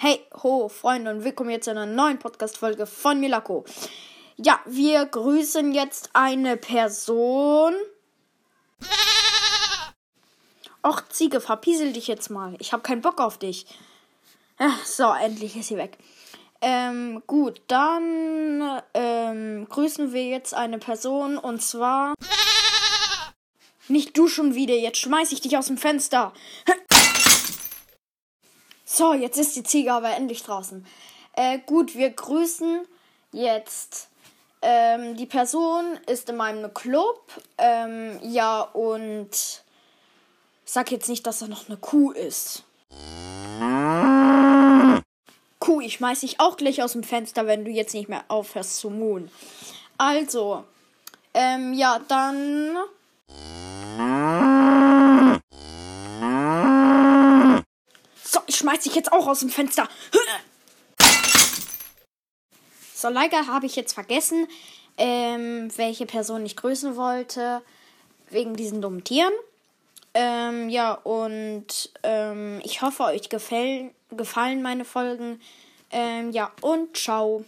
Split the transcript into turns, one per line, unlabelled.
Hey, ho, Freunde, und willkommen jetzt zu einer neuen Podcast-Folge von Milako. Ja, wir grüßen jetzt eine Person. Och, Ziege, verpiesel dich jetzt mal. Ich habe keinen Bock auf dich. Ach, so, endlich ist sie weg. Ähm, gut, dann ähm, grüßen wir jetzt eine Person und zwar. Nicht du schon wieder, jetzt schmeiß ich dich aus dem Fenster. So, jetzt ist die Ziege aber endlich draußen. Äh, gut, wir grüßen jetzt. Ähm, die Person ist in meinem Club. Ähm, ja, und sag jetzt nicht, dass er noch eine Kuh ist. Kuh, ich schmeiß dich auch gleich aus dem Fenster, wenn du jetzt nicht mehr aufhörst zu muhen. Also, ähm, ja, dann. Ich schmeiß dich jetzt auch aus dem Fenster. So, leider habe ich jetzt vergessen, ähm, welche Person ich grüßen wollte. Wegen diesen dummen Tieren. Ähm, ja, und ähm, ich hoffe, euch gefällt, gefallen meine Folgen. Ähm, ja, und ciao.